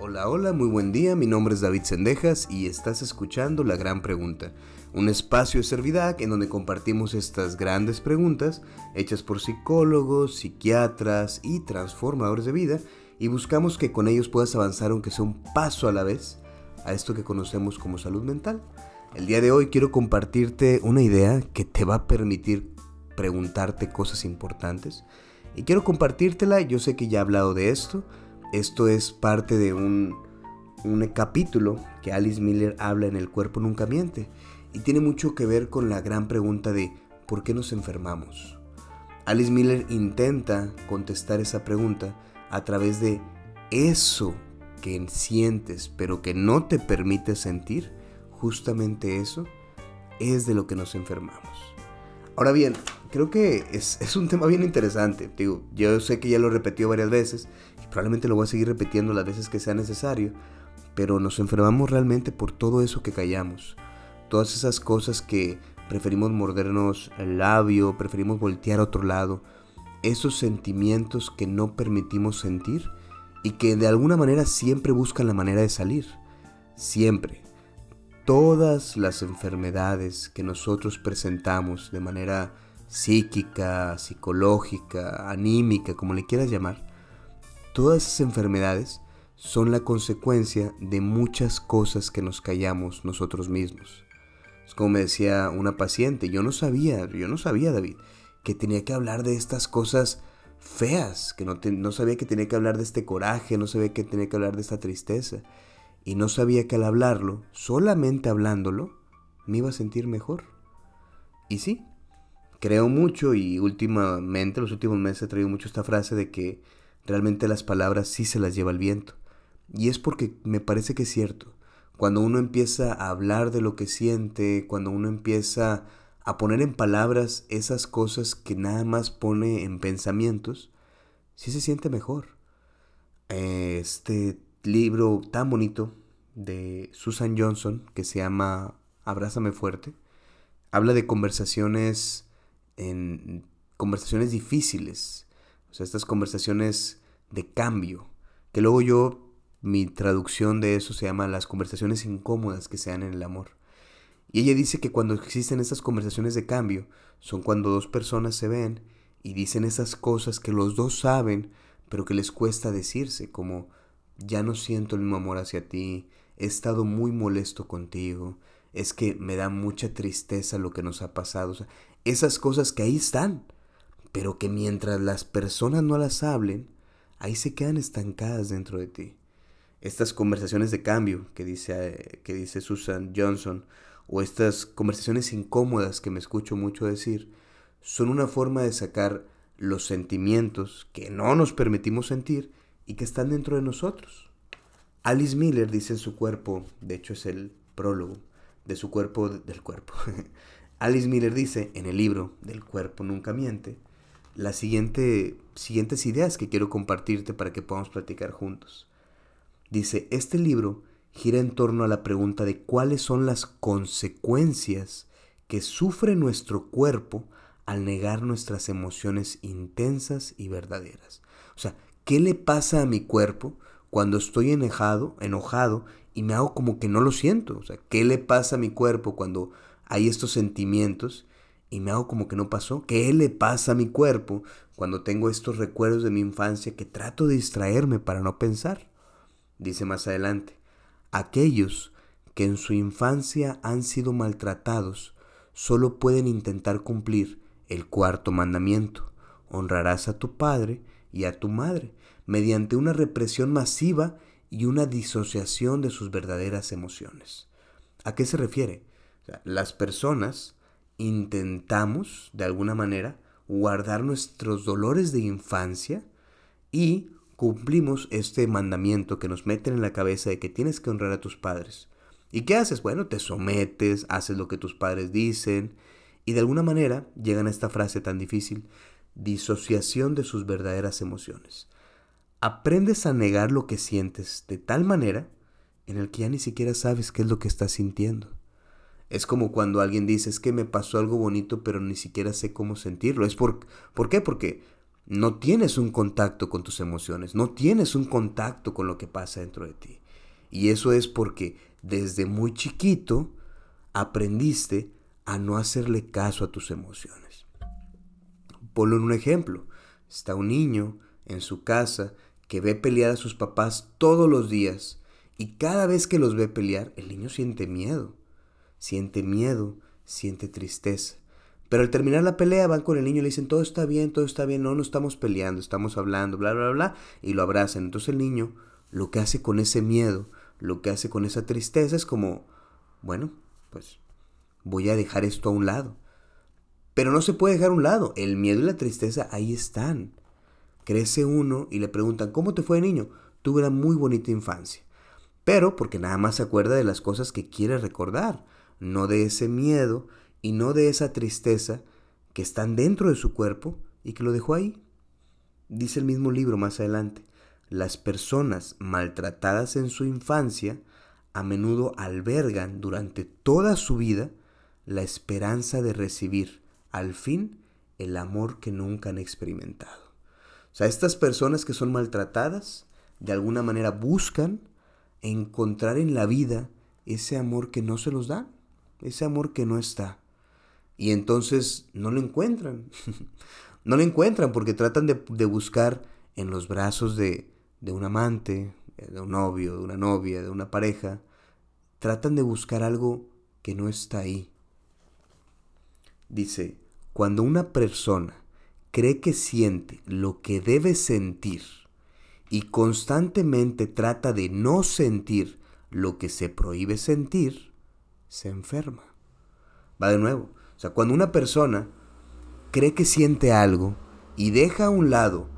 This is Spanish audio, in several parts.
Hola, hola, muy buen día, mi nombre es David Sendejas y estás escuchando La Gran Pregunta, un espacio de Servidac en donde compartimos estas grandes preguntas hechas por psicólogos, psiquiatras y transformadores de vida y buscamos que con ellos puedas avanzar aunque sea un paso a la vez a esto que conocemos como salud mental. El día de hoy quiero compartirte una idea que te va a permitir preguntarte cosas importantes y quiero compartírtela, yo sé que ya he hablado de esto, esto es parte de un, capítulo que Alice Miller habla en El cuerpo nunca miente y tiene mucho que ver con la gran pregunta de ¿por qué nos enfermamos? Alice Miller intenta contestar esa pregunta a través de eso que sientes pero que no te permite sentir, justamente eso es de lo que nos enfermamos. Ahora bien, creo que es, es, un tema bien interesante. Digo, yo sé que ya lo he repetido varias veces probablemente lo voy a seguir repitiendo las veces que sea necesario, pero nos enfermamos realmente por todo eso que callamos. Todas esas cosas que preferimos mordernos el labio, preferimos voltear a otro lado, esos sentimientos que no permitimos sentir y que de alguna manera siempre buscan la manera de salir. Siempre todas las enfermedades que nosotros presentamos de manera psíquica, psicológica, anímica, como le quieras llamar, todas esas enfermedades son la consecuencia de muchas cosas que nos callamos nosotros mismos. Es como me decía una paciente, yo no sabía, yo no sabía David, que tenía que hablar de estas cosas feas, que no, no sabía que tenía que hablar de este coraje, no sabía que tenía que hablar de esta tristeza y no sabía que al hablarlo, solamente hablándolo, me iba a sentir mejor. Y sí, creo mucho y últimamente, los últimos meses he traído mucho esta frase de que realmente las palabras sí se las lleva el viento. Y es porque me parece que es cierto. Cuando uno empieza a hablar de lo que siente, cuando uno empieza a poner en palabras esas cosas que nada más pone en pensamientos, sí se siente mejor. Este libro tan bonito de Susan Johnson que se llama Abrázame fuerte. Habla de conversaciones en conversaciones difíciles, o sea, estas conversaciones de cambio, que luego yo mi traducción de eso se llama las conversaciones incómodas que se dan en el amor. Y ella dice que cuando existen estas conversaciones de cambio son cuando dos personas se ven y dicen esas cosas que los dos saben, pero que les cuesta decirse, como ya no siento el mismo amor hacia ti, he estado muy molesto contigo, es que me da mucha tristeza lo que nos ha pasado. esas cosas que ahí están, pero que mientras las personas no las hablen, ahí se quedan estancadas dentro de ti. Estas conversaciones de cambio que dice, que dice Susan Johnson, o estas conversaciones incómodas que me escucho mucho decir, son una forma de sacar los sentimientos que no nos permitimos sentir y que están dentro de nosotros. Alice Miller dice en su cuerpo, de hecho es el prólogo de su cuerpo del cuerpo. Alice Miller dice en el libro del cuerpo nunca miente las siguiente, siguientes ideas que quiero compartirte para que podamos platicar juntos. Dice, este libro gira en torno a la pregunta de cuáles son las consecuencias que sufre nuestro cuerpo al negar nuestras emociones intensas y verdaderas. O sea, ¿Qué le pasa a mi cuerpo cuando estoy enojado, enojado y me hago como que no lo siento? O sea, ¿qué le pasa a mi cuerpo cuando hay estos sentimientos y me hago como que no pasó? ¿Qué le pasa a mi cuerpo cuando tengo estos recuerdos de mi infancia que trato de distraerme para no pensar? Dice más adelante, aquellos que en su infancia han sido maltratados solo pueden intentar cumplir el cuarto mandamiento, honrarás a tu padre y a tu madre, mediante una represión masiva y una disociación de sus verdaderas emociones. ¿A qué se refiere? las personas intentamos, de alguna manera, guardar nuestros dolores de infancia y cumplimos este mandamiento que nos meten en la cabeza de que tienes que honrar a tus padres. ¿Y qué haces? Bueno, te sometes, haces lo que tus padres dicen y de alguna manera llegan a esta frase tan difícil, disociación de sus verdaderas emociones. Aprendes a negar lo que sientes de tal manera en el que ya ni siquiera sabes qué es lo que estás sintiendo. Es como cuando alguien dice, es que me pasó algo bonito, pero ni siquiera sé cómo sentirlo. Es por, ¿Por qué? Porque no tienes un contacto con tus emociones, no tienes un contacto con lo que pasa dentro de ti. Y eso es porque desde muy chiquito aprendiste a no hacerle caso a tus emociones. Ponlo en un ejemplo. Está un niño en su casa que ve pelear a sus papás todos los días y cada vez que los ve pelear, el niño siente miedo. Siente miedo, siente tristeza. Pero al terminar la pelea van con el niño y le dicen, todo está bien, todo está bien, no, no estamos peleando, estamos hablando, bla, bla, bla, y lo abrazan. Entonces el niño lo que hace con ese miedo, lo que hace con esa tristeza es como, bueno, pues voy a dejar esto a un lado. Pero no se puede dejar a un lado, el miedo y la tristeza ahí están. Crece uno y le preguntan, ¿cómo te fue niño? Tuve una muy bonita infancia. Pero porque nada más se acuerda de las cosas que quiere recordar, no de ese miedo y no de esa tristeza que están dentro de su cuerpo y que lo dejó ahí. Dice el mismo libro más adelante, las personas maltratadas en su infancia a menudo albergan durante toda su vida la esperanza de recibir al fin el amor que nunca han experimentado. O sea, estas personas que son maltratadas de alguna manera buscan encontrar en la vida ese amor que no se los da, ese amor que no está. Y entonces no lo encuentran. no lo encuentran porque tratan de, buscar en los brazos de, de un amante, de un novio, de una novia, de una pareja. Tratan de buscar algo que no está ahí. Dice, cuando una persona cree que siente lo que debe sentir y constantemente trata de no sentir lo que se prohíbe sentir, se enferma. Va de nuevo. O sea, cuando una persona cree que siente algo y deja a un lado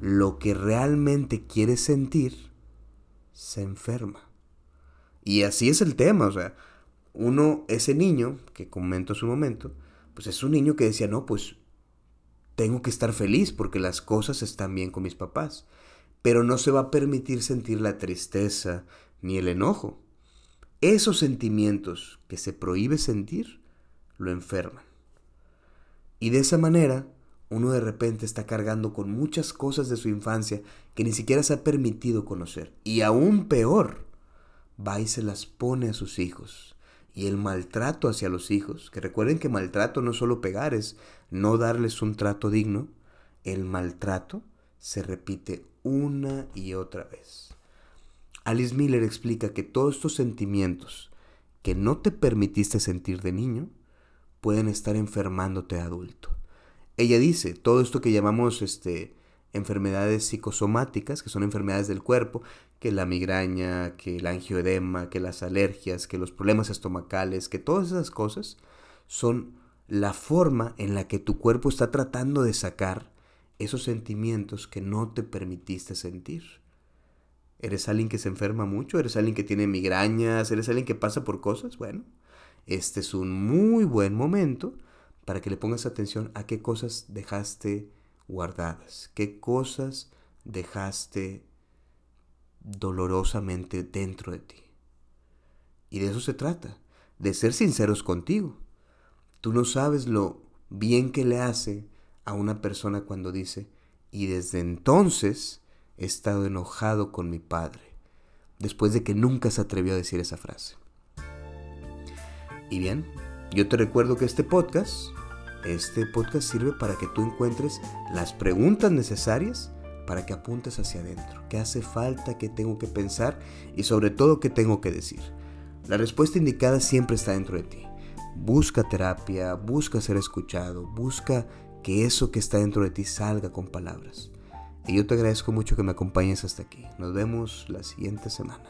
lo que realmente quiere sentir, se enferma. Y así es el tema, o sea, uno, ese niño, que comento hace un momento, pues es un niño que decía, no, pues tengo que estar feliz porque las cosas están bien con mis papás, pero no se va a permitir sentir la tristeza ni el enojo. Esos sentimientos que se prohíbe sentir, lo enferman. Y de esa manera, uno de repente está cargando con muchas cosas de su infancia que ni siquiera se ha permitido conocer. Y aún peor, va y se las pone a sus hijos. Y el maltrato hacia los hijos, que recuerden que maltrato no es solo pegar, es no darles un trato digno. El maltrato se repite una y otra vez. Alice Miller explica que todos estos sentimientos que no te permitiste sentir de niño pueden estar enfermándote adulto. Ella dice, todo esto que llamamos este, enfermedades psicosomáticas, que son enfermedades del cuerpo, que la migraña, que el angioedema, que las alergias, que los problemas estomacales, que todas esas cosas son la forma en la que tu cuerpo está tratando de sacar esos sentimientos que no te permitiste sentir. ¿Eres alguien que se enferma mucho? ¿Eres alguien que tiene migrañas? ¿Eres alguien que pasa por cosas? Bueno, este es un muy buen momento para que le pongas atención a qué cosas dejaste guardadas, qué cosas dejaste dolorosamente dentro de ti. Y de eso se trata, de ser sinceros contigo. Tú no sabes lo bien que le hace a una persona cuando dice, y desde entonces he estado enojado con mi padre, después de que nunca se atrevió a decir esa frase. Y bien, yo te recuerdo que este podcast, este podcast sirve para que tú encuentres las preguntas necesarias para que apuntes hacia adentro. ¿Qué hace falta? ¿Qué tengo que pensar? Y sobre todo, ¿qué tengo que decir? La respuesta indicada siempre está dentro de ti. Busca terapia, busca ser escuchado, busca que eso que está dentro de ti salga con palabras. Y yo te agradezco mucho que me acompañes hasta aquí. Nos vemos la siguiente semana.